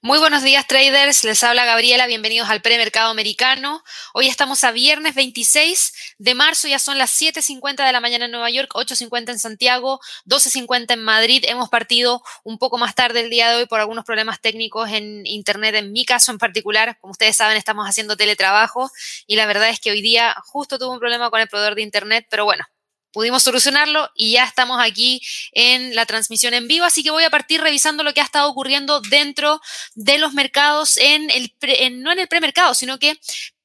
Muy buenos días traders, les habla Gabriela, bienvenidos al premercado americano. Hoy estamos a viernes 26 de marzo, ya son las 7.50 de la mañana en Nueva York, 8.50 en Santiago, 12.50 en Madrid. Hemos partido un poco más tarde el día de hoy por algunos problemas técnicos en Internet, en mi caso en particular. Como ustedes saben, estamos haciendo teletrabajo y la verdad es que hoy día justo tuve un problema con el proveedor de Internet, pero bueno, pudimos solucionarlo y ya estamos aquí en la transmisión en vivo, así que voy a partir revisando lo que ha estado ocurriendo dentro de los mercados, en el no en el premercado, sino que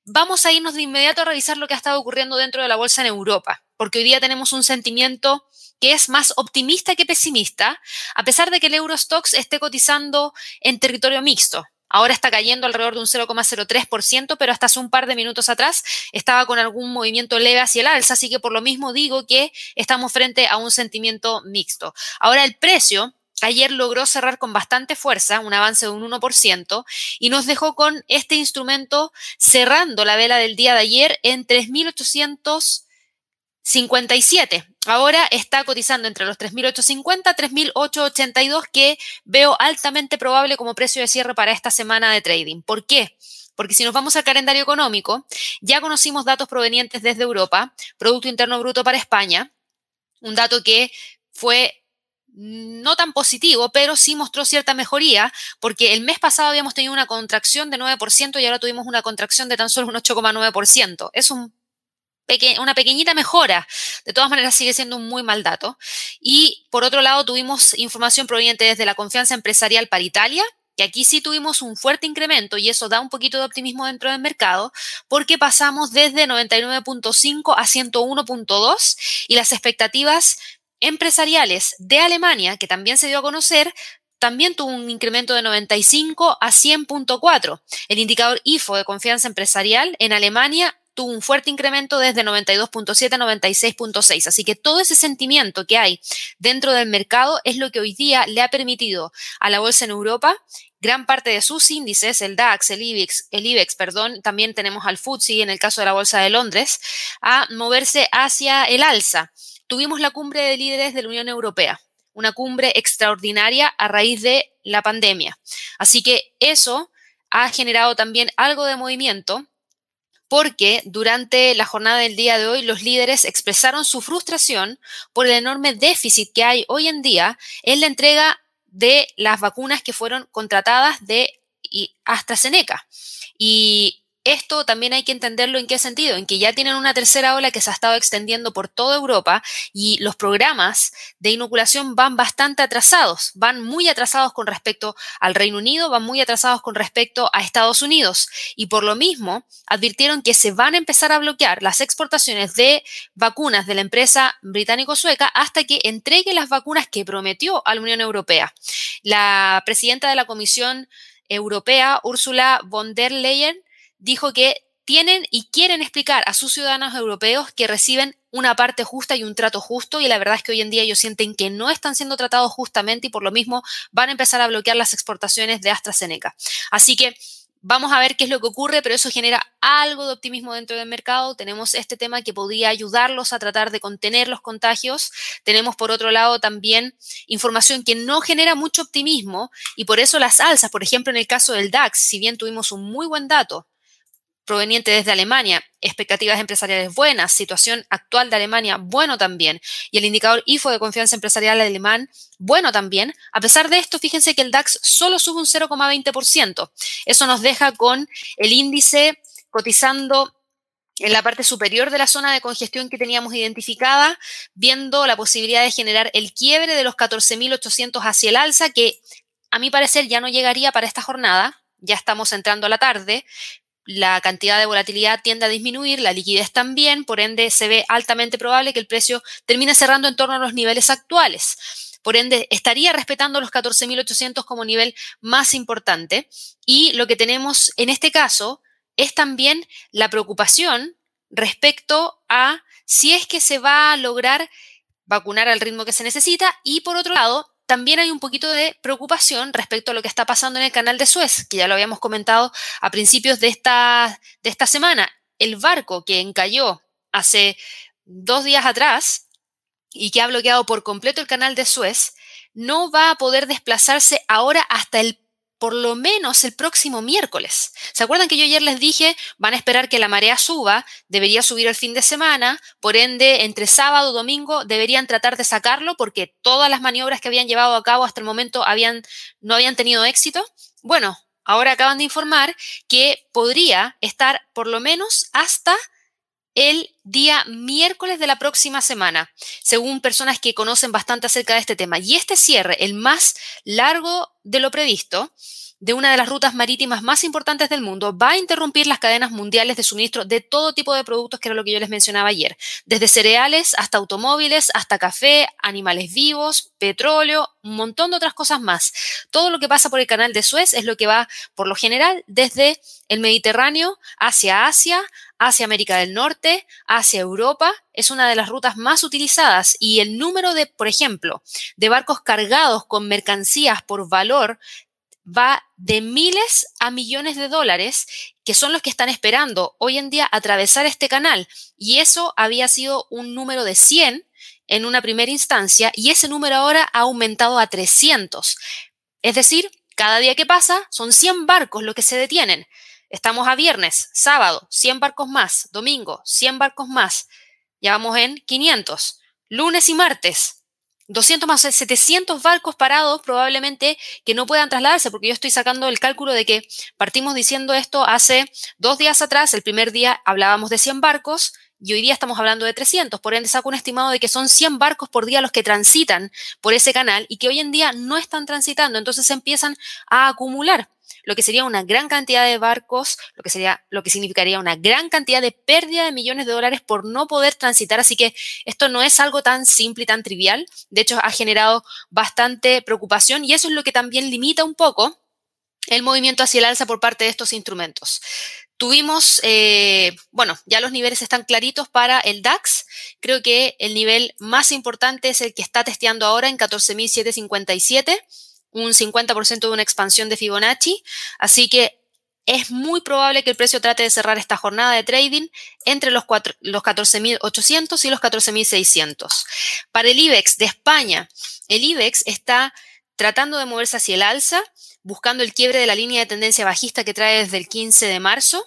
vamos a irnos de inmediato a revisar lo que ha estado ocurriendo dentro de la bolsa en Europa, porque hoy día tenemos un sentimiento que es más optimista que pesimista, a pesar de que el Eurostox esté cotizando en territorio mixto. Ahora está cayendo alrededor de un 0,03%, pero hasta hace un par de minutos atrás estaba con algún movimiento leve hacia el alza, así que por lo mismo digo que estamos frente a un sentimiento mixto. Ahora el precio ayer logró cerrar con bastante fuerza, un avance de un 1%, y nos dejó con este instrumento cerrando la vela del día de ayer en 3.800 57. Ahora está cotizando entre los 3.850 3.882 que veo altamente probable como precio de cierre para esta semana de trading. ¿Por qué? Porque si nos vamos al calendario económico, ya conocimos datos provenientes desde Europa, Producto Interno Bruto para España, un dato que fue no tan positivo, pero sí mostró cierta mejoría, porque el mes pasado habíamos tenido una contracción de 9% y ahora tuvimos una contracción de tan solo un 8,9%. Es un una pequeñita mejora. De todas maneras, sigue siendo un muy mal dato. Y por otro lado, tuvimos información proveniente desde la confianza empresarial para Italia, que aquí sí tuvimos un fuerte incremento y eso da un poquito de optimismo dentro del mercado, porque pasamos desde 99.5 a 101.2 y las expectativas empresariales de Alemania, que también se dio a conocer, también tuvo un incremento de 95 a 100.4. El indicador IFO de confianza empresarial en Alemania tuvo un fuerte incremento desde 92.7 a 96.6. Así que todo ese sentimiento que hay dentro del mercado es lo que hoy día le ha permitido a la bolsa en Europa gran parte de sus índices, el DAX, el IBEX, el IBEX, perdón, también tenemos al FTSE en el caso de la bolsa de Londres, a moverse hacia el alza. Tuvimos la cumbre de líderes de la Unión Europea, una cumbre extraordinaria a raíz de la pandemia. Así que eso ha generado también algo de movimiento porque durante la jornada del día de hoy los líderes expresaron su frustración por el enorme déficit que hay hoy en día en la entrega de las vacunas que fueron contratadas de AstraZeneca. Y esto también hay que entenderlo en qué sentido, en que ya tienen una tercera ola que se ha estado extendiendo por toda Europa y los programas de inoculación van bastante atrasados, van muy atrasados con respecto al Reino Unido, van muy atrasados con respecto a Estados Unidos y por lo mismo advirtieron que se van a empezar a bloquear las exportaciones de vacunas de la empresa británico-sueca hasta que entregue las vacunas que prometió a la Unión Europea. La presidenta de la Comisión Europea, Ursula von der Leyen, dijo que tienen y quieren explicar a sus ciudadanos europeos que reciben una parte justa y un trato justo y la verdad es que hoy en día ellos sienten que no están siendo tratados justamente y por lo mismo van a empezar a bloquear las exportaciones de AstraZeneca. Así que Vamos a ver qué es lo que ocurre, pero eso genera algo de optimismo dentro del mercado. Tenemos este tema que podría ayudarlos a tratar de contener los contagios. Tenemos, por otro lado, también información que no genera mucho optimismo y por eso las alzas, por ejemplo, en el caso del DAX, si bien tuvimos un muy buen dato proveniente desde Alemania, expectativas empresariales buenas, situación actual de Alemania bueno también, y el indicador IFO de confianza empresarial alemán bueno también. A pesar de esto, fíjense que el DAX solo sube un 0,20%. Eso nos deja con el índice cotizando en la parte superior de la zona de congestión que teníamos identificada, viendo la posibilidad de generar el quiebre de los 14.800 hacia el alza, que a mi parecer ya no llegaría para esta jornada, ya estamos entrando a la tarde, la cantidad de volatilidad tiende a disminuir, la liquidez también, por ende se ve altamente probable que el precio termine cerrando en torno a los niveles actuales. Por ende, estaría respetando los 14.800 como nivel más importante. Y lo que tenemos en este caso es también la preocupación respecto a si es que se va a lograr vacunar al ritmo que se necesita y por otro lado, también hay un poquito de preocupación respecto a lo que está pasando en el canal de Suez, que ya lo habíamos comentado a principios de esta, de esta semana. El barco que encalló hace dos días atrás y que ha bloqueado por completo el canal de Suez, no va a poder desplazarse ahora hasta el por lo menos el próximo miércoles. ¿Se acuerdan que yo ayer les dije, van a esperar que la marea suba, debería subir el fin de semana, por ende, entre sábado y domingo deberían tratar de sacarlo porque todas las maniobras que habían llevado a cabo hasta el momento habían, no habían tenido éxito? Bueno, ahora acaban de informar que podría estar por lo menos hasta el día miércoles de la próxima semana, según personas que conocen bastante acerca de este tema. Y este cierre, el más largo de lo previsto, de una de las rutas marítimas más importantes del mundo, va a interrumpir las cadenas mundiales de suministro de todo tipo de productos, que era lo que yo les mencionaba ayer, desde cereales hasta automóviles, hasta café, animales vivos, petróleo, un montón de otras cosas más. Todo lo que pasa por el canal de Suez es lo que va, por lo general, desde el Mediterráneo hacia Asia, hacia América del Norte, hacia Europa, es una de las rutas más utilizadas y el número de, por ejemplo, de barcos cargados con mercancías por valor va de miles a millones de dólares, que son los que están esperando hoy en día atravesar este canal. Y eso había sido un número de 100 en una primera instancia y ese número ahora ha aumentado a 300. Es decir, cada día que pasa son 100 barcos los que se detienen. Estamos a viernes, sábado, 100 barcos más, domingo, 100 barcos más. Ya vamos en 500. Lunes y martes, 200 más 700 barcos parados probablemente que no puedan trasladarse, porque yo estoy sacando el cálculo de que partimos diciendo esto hace dos días atrás, el primer día hablábamos de 100 barcos y hoy día estamos hablando de 300, por ende saco un estimado de que son 100 barcos por día los que transitan por ese canal y que hoy en día no están transitando, entonces se empiezan a acumular lo que sería una gran cantidad de barcos, lo que sería lo que significaría una gran cantidad de pérdida de millones de dólares por no poder transitar, así que esto no es algo tan simple y tan trivial, de hecho ha generado bastante preocupación y eso es lo que también limita un poco el movimiento hacia el alza por parte de estos instrumentos. Tuvimos, eh, bueno, ya los niveles están claritos para el DAX. Creo que el nivel más importante es el que está testeando ahora en 14.757 un 50% de una expansión de Fibonacci, así que es muy probable que el precio trate de cerrar esta jornada de trading entre los, los 14.800 y los 14.600. Para el IBEX de España, el IBEX está tratando de moverse hacia el alza, buscando el quiebre de la línea de tendencia bajista que trae desde el 15 de marzo.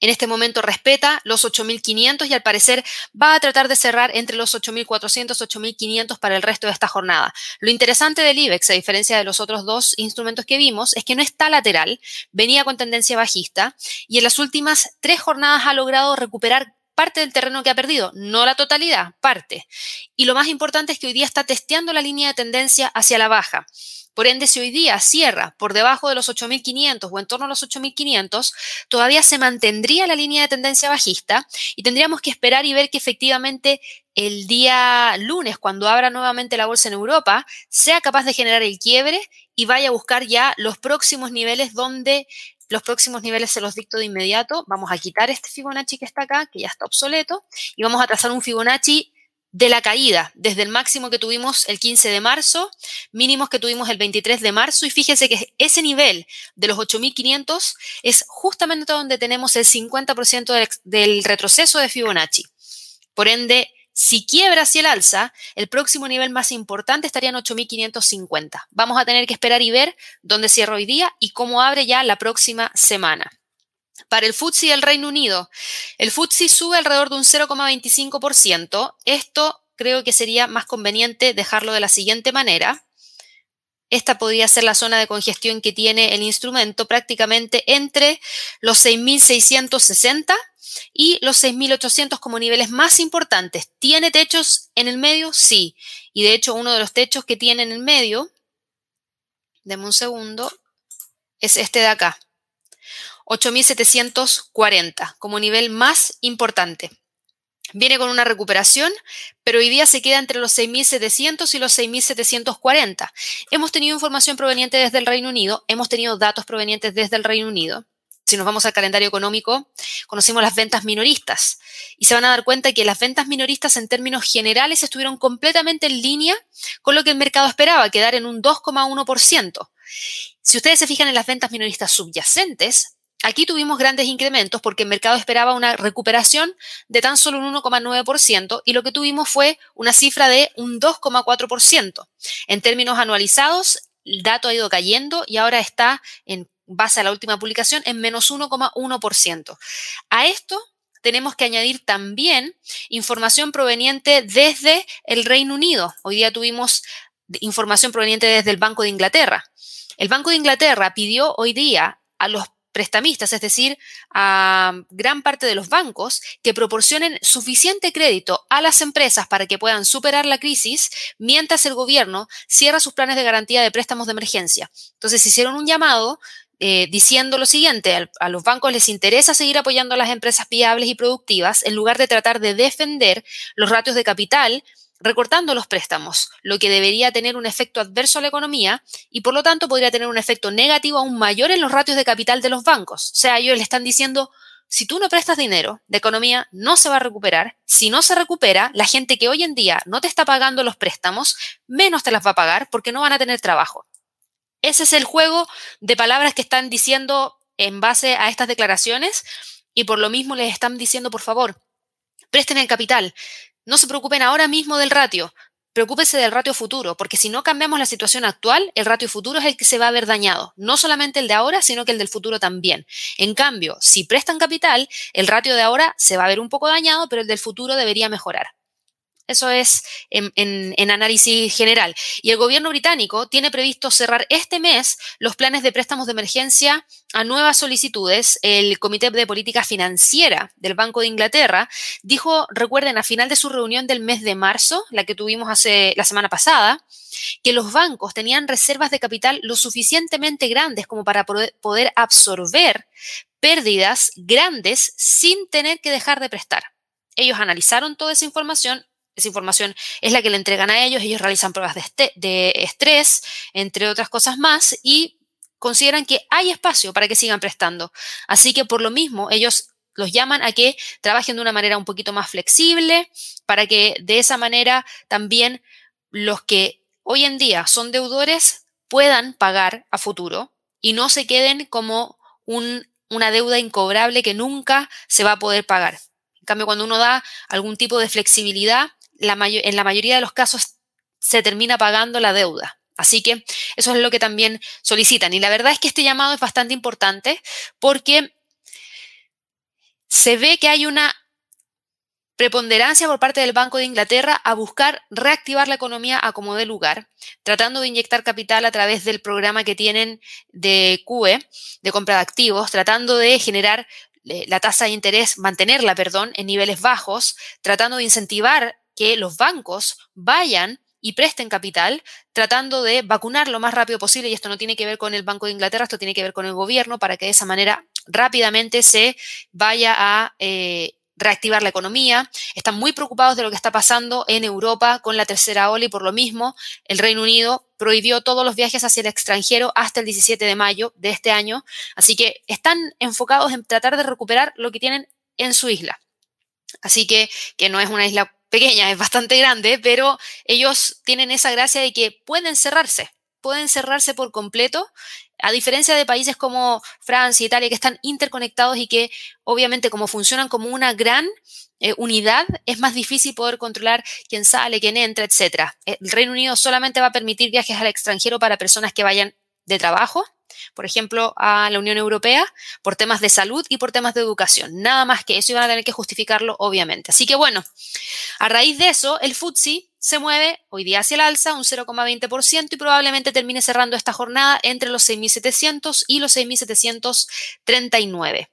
En este momento respeta los 8.500 y al parecer va a tratar de cerrar entre los 8.400 8.500 para el resto de esta jornada. Lo interesante del IBEX, a diferencia de los otros dos instrumentos que vimos, es que no está lateral, venía con tendencia bajista y en las últimas tres jornadas ha logrado recuperar parte del terreno que ha perdido, no la totalidad, parte. Y lo más importante es que hoy día está testeando la línea de tendencia hacia la baja. Por ende, si hoy día cierra por debajo de los 8.500 o en torno a los 8.500, todavía se mantendría la línea de tendencia bajista y tendríamos que esperar y ver que efectivamente el día lunes, cuando abra nuevamente la bolsa en Europa, sea capaz de generar el quiebre y vaya a buscar ya los próximos niveles donde los próximos niveles se los dicto de inmediato. Vamos a quitar este Fibonacci que está acá, que ya está obsoleto, y vamos a trazar un Fibonacci de la caída, desde el máximo que tuvimos el 15 de marzo, mínimos que tuvimos el 23 de marzo, y fíjense que ese nivel de los 8.500 es justamente donde tenemos el 50% del, retroceso de Fibonacci. Por ende, si quiebra hacia el alza, el próximo nivel más importante estaría en 8.550. Vamos a tener que esperar y ver dónde cierra hoy día y cómo abre ya la próxima semana. Para el FTSE del Reino Unido, el FTSE sube alrededor de un 0,25%. Esto creo que sería más conveniente dejarlo de la siguiente manera. Esta podría ser la zona de congestión que tiene el instrumento prácticamente entre los 6.660 y los 6.800 como niveles más importantes. ¿Tiene techos en el medio? Sí. Y de hecho uno de los techos que tiene en el medio, deme un segundo, es este de acá. 8.740 como nivel más importante. Viene con una recuperación, pero hoy día se queda entre los 6.700 y los 6.740. Hemos tenido información proveniente desde el Reino Unido, hemos tenido datos provenientes desde el Reino Unido. Si nos vamos al calendario económico, conocimos las ventas minoristas y se van a dar cuenta que las ventas minoristas en términos generales estuvieron completamente en línea con lo que el mercado esperaba, quedar en un 2,1%. Si ustedes se fijan en las ventas minoristas subyacentes, Aquí tuvimos grandes incrementos porque el mercado esperaba una recuperación de tan solo un 1,9% y lo que tuvimos fue una cifra de un 2,4%. En términos anualizados, el dato ha ido cayendo y ahora está en base a la última publicación en menos 1,1%. A esto tenemos que añadir también información proveniente desde el Reino Unido. Hoy día tuvimos información proveniente desde el Banco de Inglaterra. El Banco de Inglaterra pidió hoy día a los prestamistas, es decir, a gran parte de los bancos, que proporcionen suficiente crédito a las empresas para que puedan superar la crisis mientras el gobierno cierra sus planes de garantía de préstamos de emergencia. Entonces hicieron un llamado eh, diciendo lo siguiente, a los bancos les interesa seguir apoyando a las empresas viables y productivas en lugar de tratar de defender los ratios de capital recortando los préstamos, lo que debería tener un efecto adverso a la economía y por lo tanto podría tener un efecto negativo aún mayor en los ratios de capital de los bancos. O sea, ellos le están diciendo, si tú no prestas dinero, la economía no se va a recuperar. Si no se recupera, la gente que hoy en día no te está pagando los préstamos, menos te las va a pagar porque no van a tener trabajo. Ese es el juego de palabras que están diciendo en base a estas declaraciones y por lo mismo les están diciendo, por favor, presten el capital. No se preocupen ahora mismo del ratio, preocúpense del ratio futuro, porque si no cambiamos la situación actual, el ratio futuro es el que se va a ver dañado, no solamente el de ahora, sino que el del futuro también. En cambio, si prestan capital, el ratio de ahora se va a ver un poco dañado, pero el del futuro debería mejorar. Eso es en, análisis general. Y el gobierno británico tiene previsto cerrar este mes los planes de préstamos de emergencia a nuevas solicitudes. El Comité de Política Financiera del Banco de Inglaterra dijo, recuerden, a final de su reunión del mes de marzo, la que tuvimos hace la semana pasada, que los bancos tenían reservas de capital lo suficientemente grandes como para poder absorber pérdidas grandes sin tener que dejar de prestar. Ellos analizaron toda esa información, esa información es la que le entregan a ellos, ellos realizan pruebas de, este, de estrés, entre otras cosas más, y consideran que hay espacio para que sigan prestando. Así que por lo mismo, ellos los llaman a que trabajen de una manera un poquito más flexible, para que de esa manera también los que hoy en día son deudores puedan pagar a futuro y no se queden como una deuda incobrable que nunca se va a poder pagar. En cambio, cuando uno da algún tipo de flexibilidad, en la mayoría de los casos se termina pagando la deuda. Así que eso es lo que también solicitan. Y la verdad es que este llamado es bastante importante porque se ve que hay una preponderancia por parte del Banco de Inglaterra a buscar reactivar la economía a como de lugar, tratando de inyectar capital a través del programa que tienen de QE, de compra de activos, tratando de generar eh, la tasa de interés, mantenerla, perdón, en niveles bajos, tratando de incentivar que los bancos vayan y presten capital tratando de vacunar lo más rápido posible, y esto no tiene que ver con el Banco de Inglaterra, esto tiene que ver con el gobierno, para que de esa manera rápidamente se vaya a eh, reactivar la economía. Están muy preocupados de lo que está pasando en Europa con la tercera ola y por lo mismo el Reino Unido prohibió todos los viajes hacia el extranjero hasta el 17 de mayo de este año. Así que están enfocados en tratar de recuperar lo que tienen en su isla. Así que, que no es una isla pequeña, es bastante grande, pero ellos tienen esa gracia de que pueden cerrarse, pueden cerrarse por completo, a diferencia de países como Francia, Italia, que están interconectados y que obviamente como funcionan como una gran eh, unidad, es más difícil poder controlar quién sale, quién entra, etc. El Reino Unido solamente va a permitir viajes al extranjero para personas que vayan de trabajo, por ejemplo, a la Unión Europea por temas de salud y por temas de educación. Nada más que eso, iban a tener que justificarlo, obviamente. Así que bueno, a raíz de eso, el FTSE se mueve hoy día hacia el alza un 0,20% y probablemente termine cerrando esta jornada entre los 6.700 y los 6.739.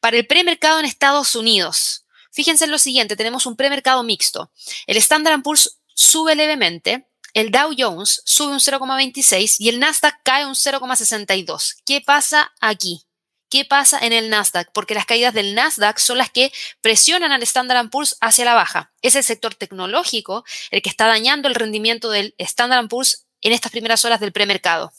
Para el premercado en Estados Unidos, fíjense en lo siguiente, tenemos un premercado mixto. El Standard Poor's sube levemente, el Dow Jones sube un 0,26 y el Nasdaq cae un 0,62. ¿Qué pasa aquí? ¿Qué pasa en el Nasdaq? Porque las caídas del Nasdaq son las que presionan al Standard Poor's hacia la baja. Es el sector tecnológico el que está dañando el rendimiento del Standard Poor's en estas primeras horas del premercado.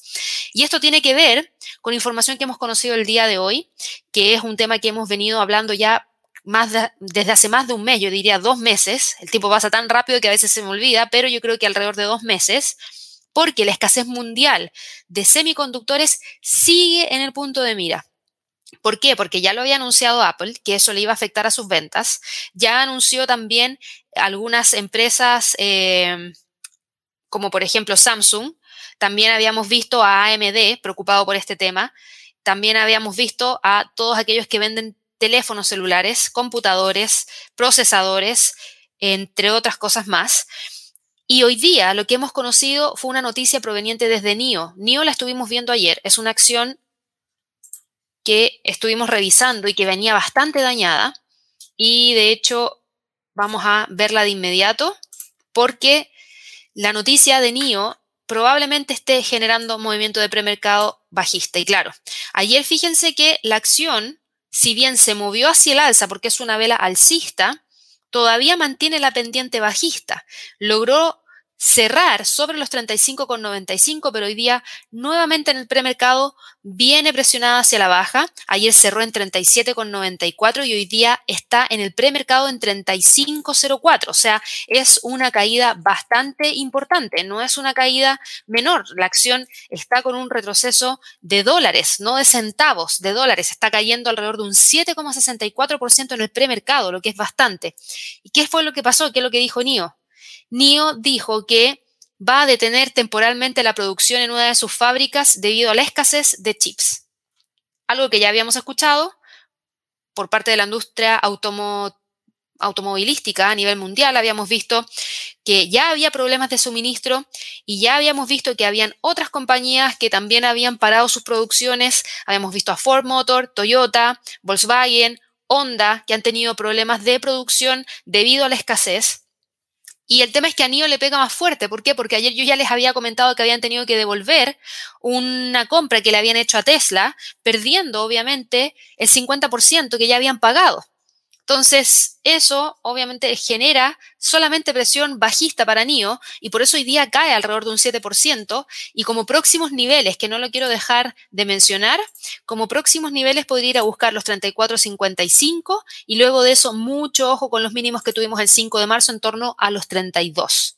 Y esto tiene que ver con información que hemos conocido el día de hoy, que es un tema que hemos venido hablando ya más desde hace más de un mes, yo diría dos meses, el tiempo pasa tan rápido que a veces se me olvida, pero yo creo que alrededor de dos meses, porque la escasez mundial de semiconductores sigue en el punto de mira. ¿Por qué? Porque ya lo había anunciado Apple, que eso le iba a afectar a sus ventas. Ya anunció también algunas empresas, eh, como por ejemplo Samsung, también habíamos visto a AMD preocupado por este tema, también habíamos visto a todos aquellos que venden teléfonos celulares, computadores, procesadores, entre otras cosas más. Y hoy día lo que hemos conocido fue una noticia proveniente desde NIO. NIO la estuvimos viendo ayer. Es una acción que estuvimos revisando y que venía bastante dañada. Y de hecho vamos a verla de inmediato porque la noticia de NIO probablemente esté generando movimiento de premercado bajista. Y claro, ayer fíjense que la acción, si bien se movió hacia el alza porque es una vela alcista, todavía mantiene la pendiente bajista. Logró cerrar sobre los 35,95, pero hoy día nuevamente en el premercado viene presionada hacia la baja. Ayer cerró en 37,94 y hoy día está en el premercado en 35,04. O sea, es una caída bastante importante, no es una caída menor. La acción está con un retroceso de dólares, no de centavos, de dólares. Está cayendo alrededor de un 7,64% en el premercado, lo que es bastante. ¿Y qué fue lo que pasó? ¿Qué es lo que dijo NIO? NIO dijo que va a detener temporalmente la producción en una de sus fábricas debido a la escasez de chips. Algo que ya habíamos escuchado por parte de la industria automovilística a nivel mundial. Habíamos visto que ya había problemas de suministro y ya habíamos visto que habían otras compañías que también habían parado sus producciones. Habíamos visto a Ford Motor, Toyota, Volkswagen, Honda, que han tenido problemas de producción debido a la escasez. Y el tema es que a NIO le pega más fuerte. ¿Por qué? Porque ayer yo ya les había comentado que habían tenido que devolver una compra que le habían hecho a Tesla, perdiendo obviamente el 50% que ya habían pagado. Entonces, eso obviamente genera solamente presión bajista para NIO y por eso hoy día cae alrededor de un 7%. Y como próximos niveles, que no lo quiero dejar de mencionar, como próximos niveles podría ir a buscar los 34.55 y luego de eso mucho ojo con los mínimos que tuvimos el 5 de marzo en torno a los 32.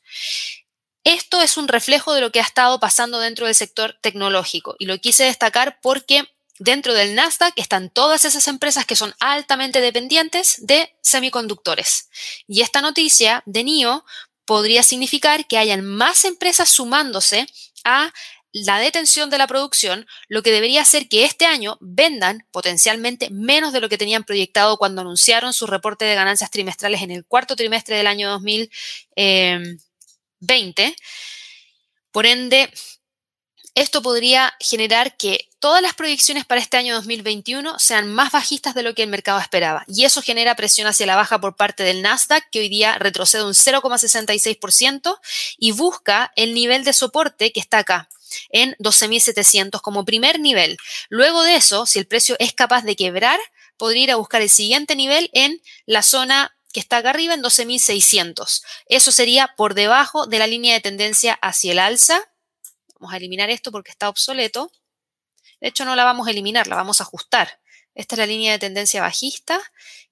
Esto es un reflejo de lo que ha estado pasando dentro del sector tecnológico y lo quise destacar porque dentro del Nasdaq están todas esas empresas que son altamente dependientes de semiconductores. Y esta noticia de NIO podría significar que hayan más empresas sumándose a la detención de la producción, lo que debería hacer que este año vendan potencialmente menos de lo que tenían proyectado cuando anunciaron su reporte de ganancias trimestrales en el cuarto trimestre del año 2020. Por ende, esto podría generar que todas las proyecciones para este año 2021 sean más bajistas de lo que el mercado esperaba. Y eso genera presión hacia la baja por parte del Nasdaq, que hoy día retrocede un 0,66% y busca el nivel de soporte que está acá en 12.700 como primer nivel. Luego de eso, si el precio es capaz de quebrar, podría ir a buscar el siguiente nivel en la zona que está acá arriba en 12.600. Eso sería por debajo de la línea de tendencia hacia el alza Vamos a eliminar esto porque está obsoleto. De hecho, no la vamos a eliminar, la vamos a ajustar. Esta es la línea de tendencia bajista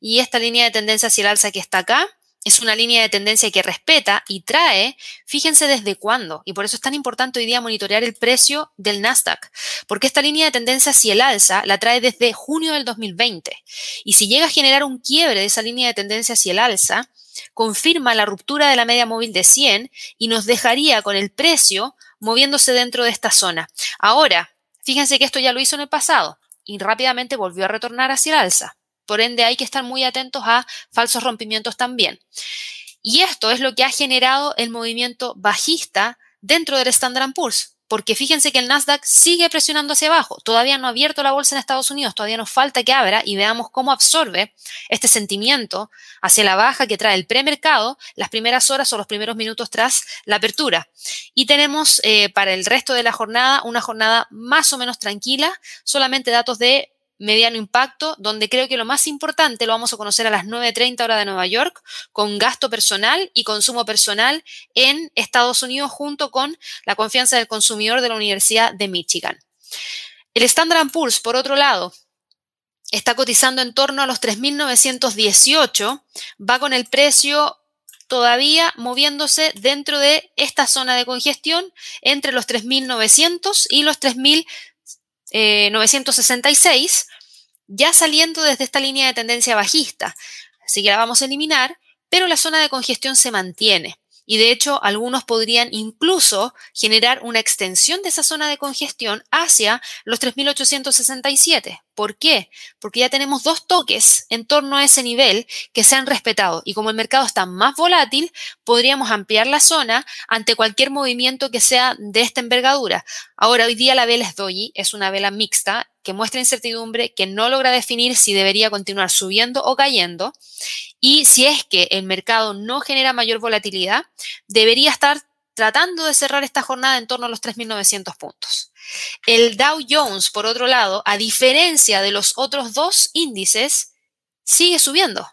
y esta línea de tendencia hacia el alza que está acá es una línea de tendencia que respeta y trae, fíjense desde cuándo, y por eso es tan importante hoy día monitorear el precio del Nasdaq, porque esta línea de tendencia hacia el alza la trae desde junio del 2020. Y si llega a generar un quiebre de esa línea de tendencia hacia el alza, confirma la ruptura de la media móvil de 100 y nos dejaría con el precio moviéndose dentro de esta zona. Ahora, fíjense que esto ya lo hizo en el pasado y rápidamente volvió a retornar hacia el alza. Por ende, hay que estar muy atentos a falsos rompimientos también. Y esto es lo que ha generado el movimiento bajista dentro del Standard Poor's porque fíjense que el Nasdaq sigue presionando hacia abajo. Todavía no ha abierto la bolsa en Estados Unidos, todavía nos falta que abra y veamos cómo absorbe este sentimiento hacia la baja que trae el premercado las primeras horas o los primeros minutos tras la apertura. Y tenemos eh, para el resto de la jornada una jornada más o menos tranquila, solamente datos de mediano impacto, donde creo que lo más importante lo vamos a conocer a las 9.30 hora de Nueva York, con gasto personal y consumo personal en Estados Unidos junto con la confianza del consumidor de la Universidad de Michigan. El Standard Poor's, por otro lado, está cotizando en torno a los 3.918, va con el precio todavía moviéndose dentro de esta zona de congestión entre los 3.900 y los 3.966, ya saliendo desde esta línea de tendencia bajista. Así que la vamos a eliminar, pero la zona de congestión se mantiene. Y de hecho algunos podrían incluso generar una extensión de esa zona de congestión hacia los 3.867. ¿Por qué? Porque ya tenemos dos toques en torno a ese nivel que se han respetado y como el mercado está más volátil, podríamos ampliar la zona ante cualquier movimiento que sea de esta envergadura. Ahora, hoy día la vela es doji, es una vela mixta que muestra incertidumbre, que no logra definir si debería continuar subiendo o cayendo. Y si es que el mercado no genera mayor volatilidad, debería estar tratando de cerrar esta jornada en torno a los 3.900 puntos. El Dow Jones, por otro lado, a diferencia de los otros dos índices, sigue subiendo.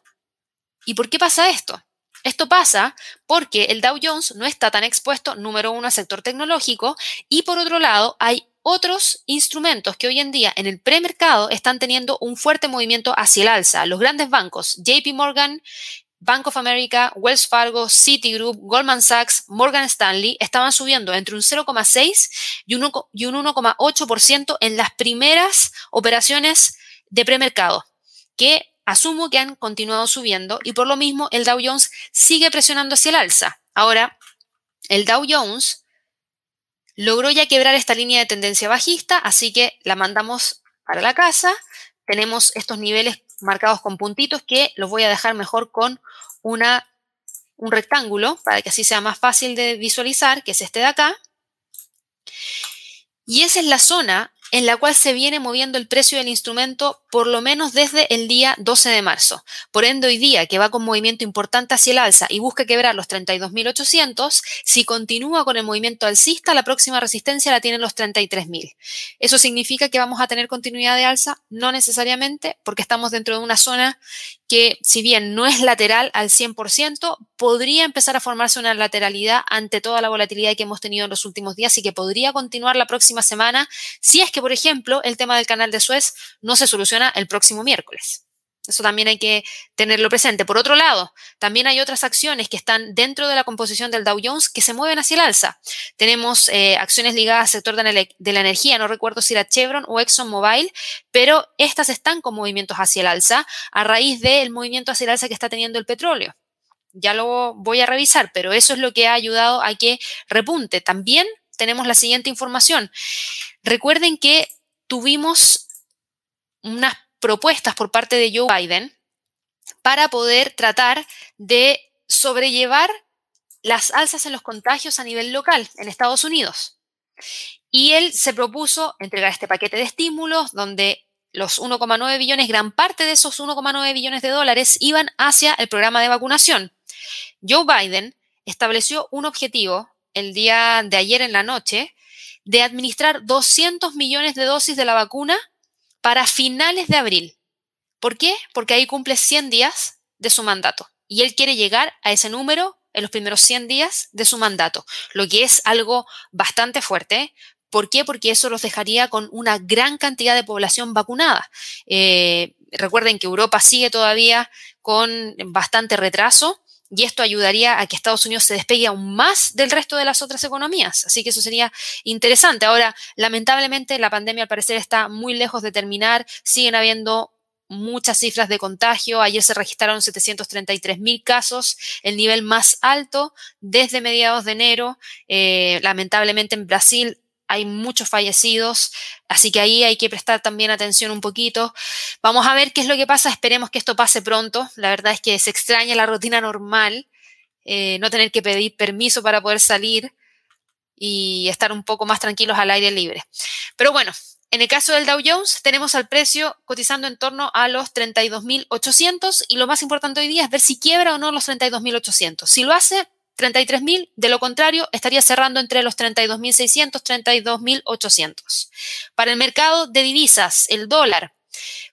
¿Y por qué pasa esto? Esto pasa porque el Dow Jones no está tan expuesto, número uno, al sector tecnológico y por otro lado hay otros instrumentos que hoy en día en el premercado están teniendo un fuerte movimiento hacia el alza. Los grandes bancos, JP Morgan, Bank of America, Wells Fargo, Citigroup, Goldman Sachs, Morgan Stanley estaban subiendo entre un 0,6 y un 1,8% en las primeras operaciones de premercado, que asumo que han continuado subiendo y por lo mismo el Dow Jones sigue presionando hacia el alza. Ahora, el Dow Jones logró ya quebrar esta línea de tendencia bajista, así que la mandamos para la casa. Tenemos estos niveles marcados con puntitos que los voy a dejar mejor con una, un rectángulo para que así sea más fácil de visualizar, que es este de acá. Y esa es la zona en la cual se viene moviendo el precio del instrumento por lo menos desde el día 12 de marzo. Por ende, hoy día, que va con movimiento importante hacia el alza y busca quebrar los 32.800, si continúa con el movimiento alcista, la próxima resistencia la tienen los 33.000. ¿Eso significa que vamos a tener continuidad de alza? No necesariamente, porque estamos dentro de una zona que, si bien no es lateral al 100%, podría empezar a formarse una lateralidad ante toda la volatilidad que hemos tenido en los últimos días y que podría continuar la próxima semana si es que, por ejemplo, el tema del canal de Suez no se soluciona el próximo miércoles. Eso también hay que tenerlo presente. Por otro lado, también hay otras acciones que están dentro de la composición del Dow Jones que se mueven hacia el alza. Tenemos eh, acciones ligadas al sector de la, energía, no recuerdo si era Chevron o ExxonMobil, pero estas están con movimientos hacia el alza a raíz del movimiento hacia el alza que está teniendo el petróleo. Ya lo voy a revisar, pero eso es lo que ha ayudado a que repunte. También tenemos la siguiente información. Recuerden que tuvimos unas propuestas por parte de Joe Biden para poder tratar de sobrellevar las alzas en los contagios a nivel local en Estados Unidos. Y él se propuso entregar este paquete de estímulos donde los 1,9 billones, gran parte de esos 1,9 billones de dólares iban hacia el programa de vacunación. Joe Biden estableció un objetivo el día de ayer en la noche de administrar 200 millones de dosis de la vacuna para finales de abril. ¿Por qué? Porque ahí cumple 100 días de su mandato y él quiere llegar a ese número en los primeros 100 días de su mandato, lo que es algo bastante fuerte. ¿Por qué? Porque eso los dejaría con una gran cantidad de población vacunada. Eh, recuerden que Europa sigue todavía con bastante retraso y esto ayudaría a que Estados Unidos se despegue aún más del resto de las otras economías. Así que eso sería interesante. Ahora, lamentablemente, la pandemia al parecer está muy lejos de terminar. Siguen habiendo muchas cifras de contagio. Ayer se registraron 733 mil casos, el nivel más alto desde mediados de enero. Eh, lamentablemente en Brasil hay muchos fallecidos, así que ahí hay que prestar también atención un poquito. Vamos a ver qué es lo que pasa, esperemos que esto pase pronto. La verdad es que se extraña la rutina normal, eh, no tener que pedir permiso para poder salir y estar un poco más tranquilos al aire libre. Pero bueno, en el caso del Dow Jones, tenemos al precio cotizando en torno a los 32.800 y lo más importante hoy día es ver si quiebra o no los 32.800. Si lo hace, 33.000, de lo contrario, estaría cerrando entre los 32.600, 32.800. Para el mercado de divisas, el dólar,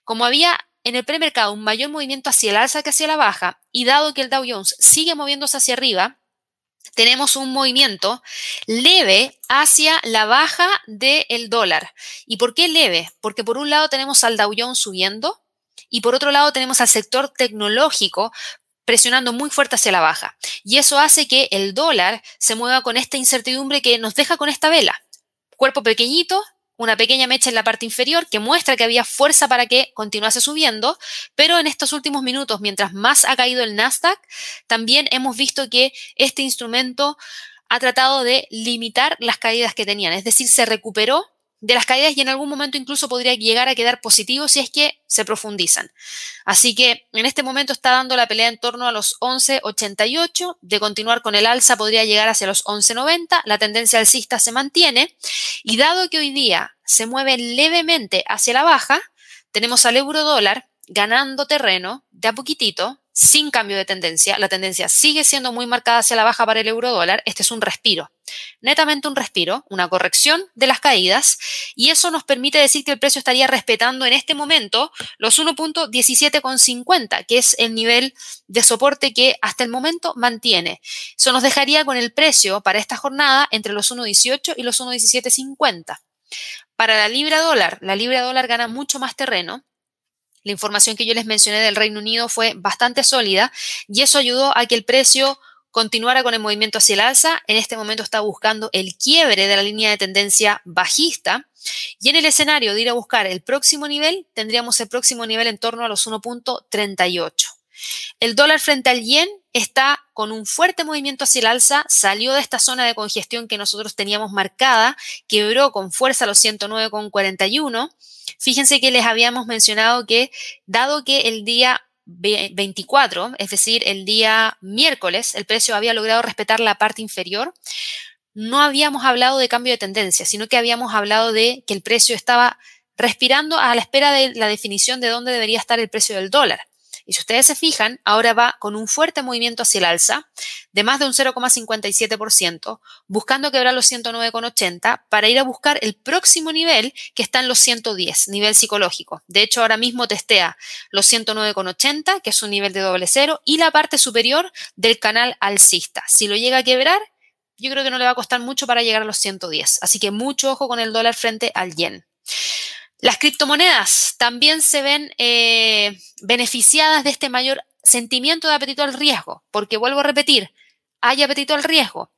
como había en el premercado un mayor movimiento hacia el alza que hacia la baja, y dado que el Dow Jones sigue moviéndose hacia arriba, tenemos un movimiento leve hacia la baja del dólar. ¿Y por qué leve? Porque por un lado tenemos al Dow Jones subiendo y por otro lado tenemos al sector tecnológico presionando muy fuerte hacia la baja. Y eso hace que el dólar se mueva con esta incertidumbre que nos deja con esta vela. Cuerpo pequeñito, una pequeña mecha en la parte inferior que muestra que había fuerza para que continuase subiendo, pero en estos últimos minutos, mientras más ha caído el Nasdaq, también hemos visto que este instrumento ha tratado de limitar las caídas que tenían, es decir, se recuperó de las caídas y en algún momento incluso podría llegar a quedar positivo si es que se profundizan. Así que en este momento está dando la pelea en torno a los 11.88, de continuar con el alza podría llegar hacia los 11.90, la tendencia alcista se mantiene y dado que hoy día se mueve levemente hacia la baja, tenemos al euro dólar ganando terreno de a poquitito, sin cambio de tendencia. La tendencia sigue siendo muy marcada hacia la baja para el euro dólar. Este es un respiro, netamente un respiro, una corrección de las caídas, y eso nos permite decir que el precio estaría respetando en este momento los 1.17,50, que es el nivel de soporte que hasta el momento mantiene. Eso nos dejaría con el precio para esta jornada entre los 1.18 y los 1.1750. Para la libra dólar, la libra dólar gana mucho más terreno la información que yo les mencioné del Reino Unido fue bastante sólida y eso ayudó a que el precio continuara con el movimiento hacia el alza. En este momento está buscando el quiebre de la línea de tendencia bajista. Y en el escenario de ir a buscar el próximo nivel, tendríamos el próximo nivel en torno a los 1.38. El dólar frente al yen está con un fuerte movimiento hacia el alza, salió de esta zona de congestión que nosotros teníamos marcada, quebró con fuerza los 109,41 Fíjense que les habíamos mencionado que dado que el día 24, es decir, el día miércoles, el precio había logrado respetar la parte inferior, no habíamos hablado de cambio de tendencia, sino que habíamos hablado de que el precio estaba respirando a la espera de la definición de dónde debería estar el precio del dólar. Y si ustedes se fijan, ahora va con un fuerte movimiento hacia el alza de más de un 0,57%, buscando quebrar los 109,80 para ir a buscar el próximo nivel que está en los 110, nivel psicológico. De hecho, ahora mismo testea los 109,80, que es un nivel de doble cero, y la parte superior del canal alcista. Si lo llega a quebrar, yo creo que no le va a costar mucho para llegar a los 110. Así que mucho ojo con el dólar frente al yen. Las criptomonedas también se ven eh, beneficiadas de este mayor sentimiento de apetito al riesgo, porque vuelvo a repetir, hay apetito al riesgo.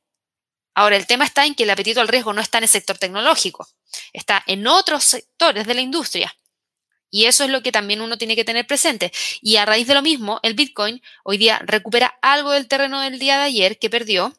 Ahora, el tema está en que el apetito al riesgo no está en el sector tecnológico, está en otros sectores de la industria. Y eso es lo que también uno tiene que tener presente. Y a raíz de lo mismo, el Bitcoin hoy día recupera algo del terreno del día de ayer que perdió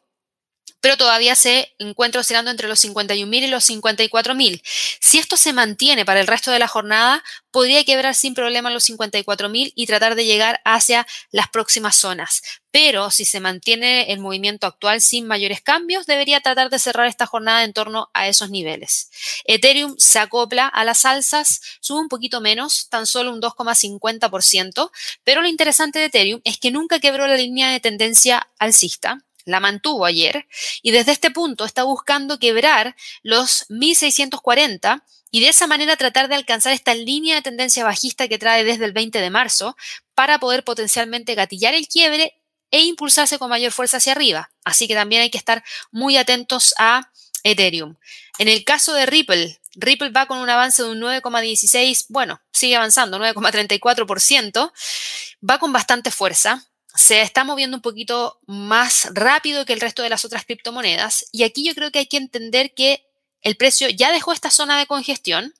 pero todavía se encuentra oscilando entre los 51.000 y los 54.000. Si esto se mantiene para el resto de la jornada, podría quebrar sin problema los 54.000 y tratar de llegar hacia las próximas zonas. Pero si se mantiene el movimiento actual sin mayores cambios, debería tratar de cerrar esta jornada en torno a esos niveles. Ethereum se acopla a las alzas, sube un poquito menos, tan solo un 2,50%, pero lo interesante de Ethereum es que nunca quebró la línea de tendencia alcista la mantuvo ayer y desde este punto está buscando quebrar los 1640 y de esa manera tratar de alcanzar esta línea de tendencia bajista que trae desde el 20 de marzo para poder potencialmente gatillar el quiebre e impulsarse con mayor fuerza hacia arriba. Así que también hay que estar muy atentos a Ethereum. En el caso de Ripple, Ripple va con un avance de un 9,16, bueno, sigue avanzando, 9,34%, va con bastante fuerza se está moviendo un poquito más rápido que el resto de las otras criptomonedas. Y aquí yo creo que hay que entender que el precio ya dejó esta zona de congestión,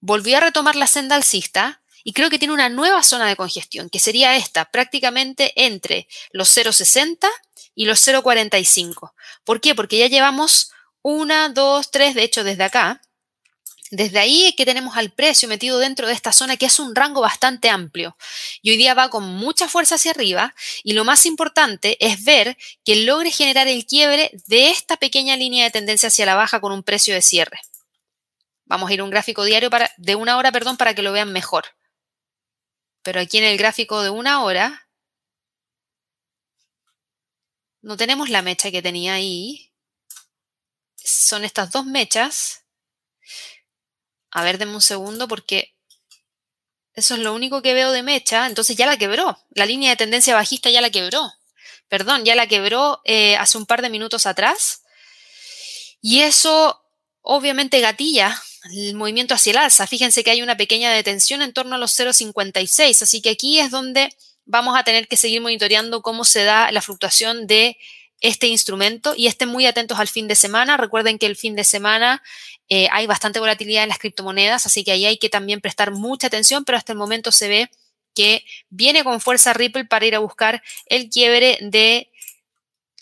volvió a retomar la senda alcista y creo que tiene una nueva zona de congestión, que sería esta, prácticamente entre los 0,60 y los 0,45. ¿Por qué? Porque ya llevamos una, dos, tres, de hecho desde acá, desde ahí es que tenemos al precio metido dentro de esta zona que es un rango bastante amplio y hoy día va con mucha fuerza hacia arriba y lo más importante es ver que logre generar el quiebre de esta pequeña línea de tendencia hacia la baja con un precio de cierre. Vamos a ir a un gráfico diario para, de una hora perdón, para que lo vean mejor. Pero aquí en el gráfico de una hora no tenemos la mecha que tenía ahí. Son estas dos mechas a ver, denme un segundo porque eso es lo único que veo de mecha. Entonces ya la quebró. La línea de tendencia bajista ya la quebró. Perdón, ya la quebró eh, hace un par de minutos atrás. Y eso obviamente gatilla el movimiento hacia el alza. Fíjense que hay una pequeña detención en torno a los 0,56. Así que aquí es donde vamos a tener que seguir monitoreando cómo se da la fluctuación de este instrumento y estén muy atentos al fin de semana. Recuerden que el fin de semana eh, hay bastante volatilidad en las criptomonedas, así que ahí hay que también prestar mucha atención, pero hasta el momento se ve que viene con fuerza Ripple para ir a buscar el quiebre de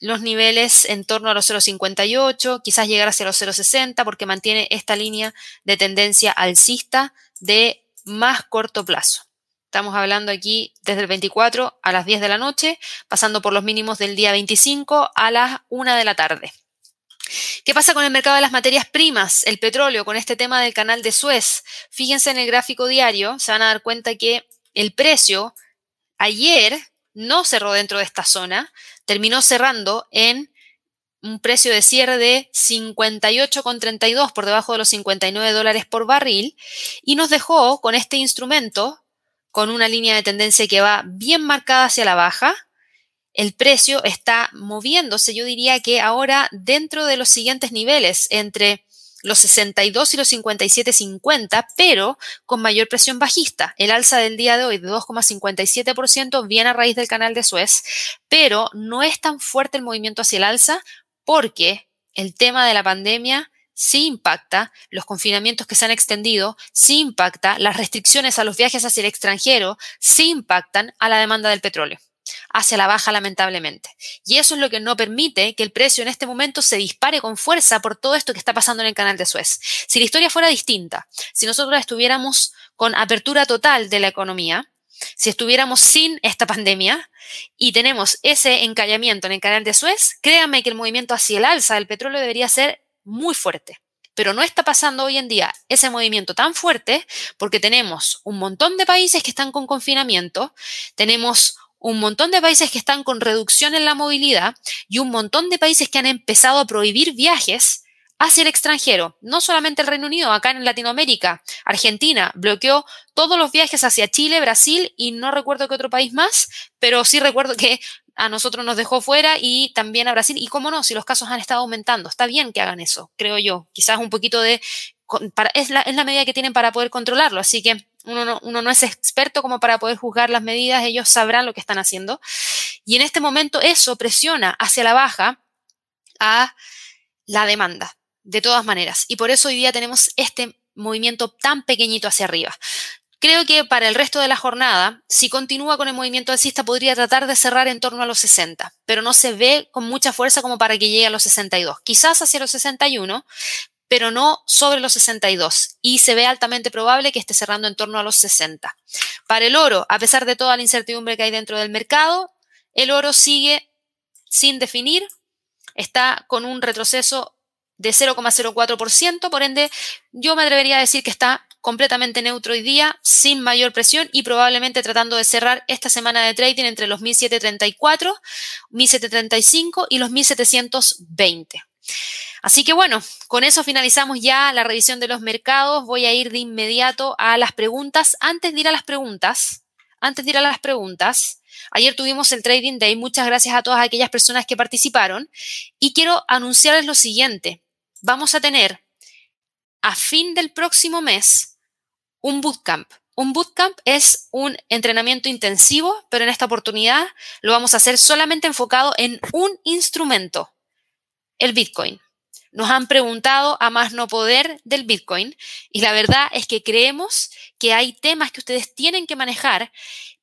los niveles en torno a los 0,58, quizás llegar hacia los 0,60 porque mantiene esta línea de tendencia alcista de más corto plazo. Estamos hablando aquí desde el 24 a las 10 de la noche, pasando por los mínimos del día 25 a las 1 de la tarde. ¿Qué pasa con el mercado de las materias primas, el petróleo, con este tema del canal de Suez? Fíjense en el gráfico diario, se van a dar cuenta que el precio ayer no cerró dentro de esta zona, terminó cerrando en un precio de cierre de 58,32 por debajo de los 59 dólares por barril y nos dejó con este instrumento con una línea de tendencia que va bien marcada hacia la baja. El precio está moviéndose, yo diría que ahora dentro de los siguientes niveles, entre los 62 y los 57.50, pero con mayor presión bajista. El alza del día de hoy de 2,57% viene a raíz del canal de Suez, pero no es tan fuerte el movimiento hacia el alza porque el tema de la pandemia sí impacta, los confinamientos que se han extendido sí impacta, las restricciones a los viajes hacia el extranjero sí impactan a la demanda del petróleo hacia la baja lamentablemente. Y eso es lo que no permite que el precio en este momento se dispare con fuerza por todo esto que está pasando en el canal de Suez. Si la historia fuera distinta, si nosotros estuviéramos con apertura total de la economía, si estuviéramos sin esta pandemia y tenemos ese encallamiento en el canal de Suez, créanme que el movimiento hacia el alza del petróleo debería ser muy fuerte. Pero no está pasando hoy en día ese movimiento tan fuerte porque tenemos un montón de países que están con confinamiento, tenemos un montón de países que están con reducción en la movilidad y un montón de países que han empezado a prohibir viajes hacia el extranjero, no solamente el Reino Unido, acá en Latinoamérica, Argentina bloqueó todos los viajes hacia Chile, Brasil y no recuerdo qué otro país más, pero sí recuerdo que a nosotros nos dejó fuera y también a Brasil. Y cómo no, si los casos han estado aumentando, está bien que hagan eso, creo yo. Quizás un poquito de... es, la, es la medida que tienen para poder controlarlo, así que uno no, es experto como para poder juzgar las medidas, ellos sabrán lo que están haciendo. Y en este momento eso presiona hacia la baja a la demanda, de todas maneras. Y por eso hoy día tenemos este movimiento tan pequeñito hacia arriba. Creo que para el resto de la jornada, si continúa con el movimiento alcista, podría tratar de cerrar en torno a los 60, pero no se ve con mucha fuerza como para que llegue a los 62. Quizás hacia los 61, pero no sobre los 62 y se ve altamente probable que esté cerrando en torno a los 60. Para el oro, a pesar de toda la incertidumbre que hay dentro del mercado, el oro sigue sin definir, está con un retroceso de 0,04%, por ende yo me atrevería a decir que está completamente neutro hoy día, sin mayor presión y probablemente tratando de cerrar esta semana de trading entre los 1734, 1735 y los 1720. Así que bueno, con eso finalizamos ya la revisión de los mercados. Voy a ir de inmediato a las preguntas. Antes de ir a las preguntas, antes de ir a las preguntas, ayer tuvimos el Trading Day. Muchas gracias a todas aquellas personas que participaron. Y quiero anunciarles lo siguiente. Vamos a tener a fin del próximo mes un bootcamp. Un bootcamp es un entrenamiento intensivo, pero en esta oportunidad lo vamos a hacer solamente enfocado en un instrumento, el Bitcoin. Nos han preguntado a más no poder del Bitcoin y la verdad es que creemos que hay temas que ustedes tienen que manejar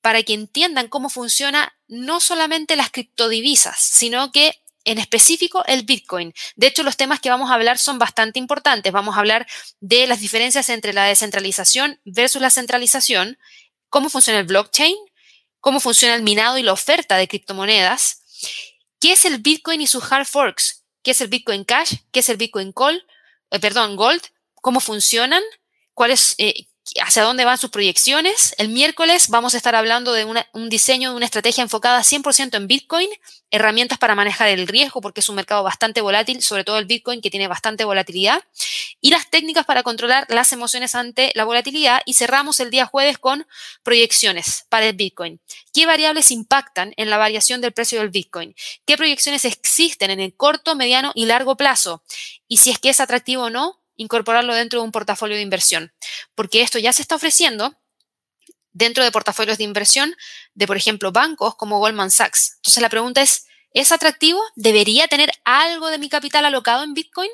para que entiendan cómo funciona no solamente las criptodivisas, sino que en específico el Bitcoin. De hecho, los temas que vamos a hablar son bastante importantes. Vamos a hablar de las diferencias entre la descentralización versus la centralización, cómo funciona el blockchain, cómo funciona el minado y la oferta de criptomonedas, qué es el Bitcoin y sus hard forks, qué es el Bitcoin Cash, qué es el Bitcoin Call, eh, perdón, Gold, cómo funcionan, cuál es, eh, hacia dónde van sus proyecciones. El miércoles vamos a estar hablando de un diseño de una estrategia enfocada 100% en Bitcoin, herramientas para manejar el riesgo porque es un mercado bastante volátil, sobre todo el Bitcoin que tiene bastante volatilidad, y las técnicas para controlar las emociones ante la volatilidad. Y cerramos el día jueves con proyecciones para el Bitcoin. ¿Qué variables impactan en la variación del precio del Bitcoin? ¿Qué proyecciones existen en el corto, mediano y largo plazo? Y si es que es atractivo o no incorporarlo dentro de un portafolio de inversión, porque esto ya se está ofreciendo dentro de portafolios de inversión de, por ejemplo, bancos como Goldman Sachs. Entonces la pregunta es, ¿es atractivo? ¿Debería tener algo de mi capital alocado en Bitcoin?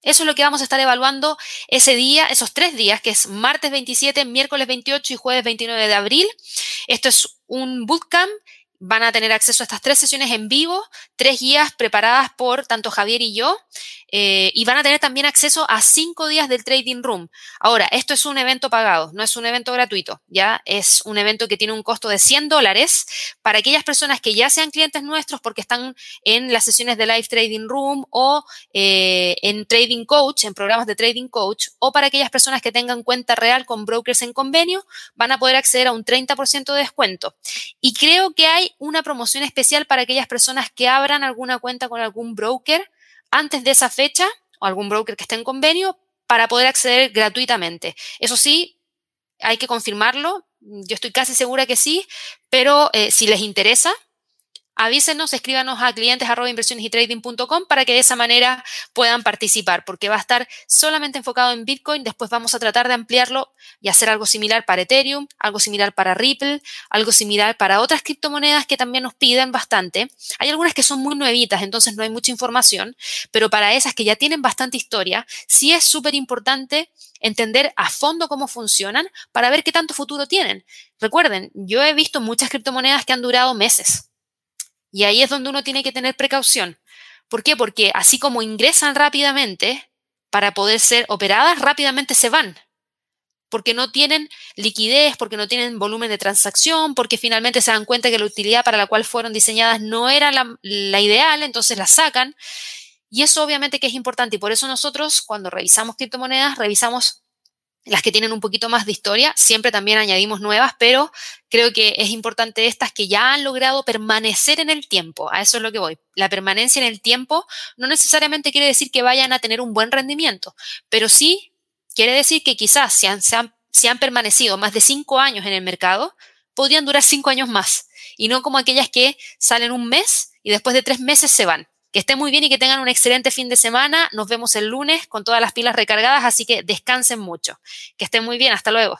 Eso es lo que vamos a estar evaluando ese día, esos tres días, que es martes 27, miércoles 28 y jueves 29 de abril. Esto es un bootcamp van a tener acceso a estas tres sesiones en vivo, tres guías preparadas por tanto Javier y yo, eh, y van a tener también acceso a cinco días del Trading Room. Ahora, esto es un evento pagado, no es un evento gratuito, ya es un evento que tiene un costo de 100 dólares para aquellas personas que ya sean clientes nuestros porque están en las sesiones de Live Trading Room o eh, en Trading Coach, en programas de Trading Coach, o para aquellas personas que tengan cuenta real con brokers en convenio, van a poder acceder a un 30% de descuento. Y creo que hay una promoción especial para aquellas personas que abran alguna cuenta con algún broker antes de esa fecha o algún broker que esté en convenio para poder acceder gratuitamente. Eso sí, hay que confirmarlo. Yo estoy casi segura que sí, pero eh, si les interesa, avísenos, escríbanos a clientes para que de esa manera puedan participar, porque va a estar solamente enfocado en Bitcoin. Después vamos a tratar de ampliarlo y hacer algo similar para Ethereum, algo similar para Ripple, algo similar para otras criptomonedas que también nos piden bastante. Hay algunas que son muy nuevitas, entonces no hay mucha información, pero para esas que ya tienen bastante historia, sí es súper importante entender a fondo cómo funcionan para ver qué tanto futuro tienen. Recuerden, yo he visto muchas criptomonedas que han durado meses y ahí es donde uno tiene que tener precaución. ¿Por qué? Porque así como ingresan rápidamente, para poder ser operadas, rápidamente se van. Porque no tienen liquidez, porque no tienen volumen de transacción, porque finalmente se dan cuenta que la utilidad para la cual fueron diseñadas no era la, ideal, entonces la sacan. Y eso obviamente que es importante y por eso nosotros cuando revisamos criptomonedas revisamos las que tienen un poquito más de historia, siempre también añadimos nuevas, pero creo que es importante estas que ya han logrado permanecer en el tiempo. A eso es lo que voy. La permanencia en el tiempo no necesariamente quiere decir que vayan a tener un buen rendimiento, pero sí quiere decir que quizás si han, si han permanecido más de cinco años en el mercado, podrían durar cinco años más y no como aquellas que salen un mes y después de tres meses se van. Que estén muy bien y que tengan un excelente fin de semana. Nos vemos el lunes con todas las pilas recargadas, así que descansen mucho. Que estén muy bien. Hasta luego.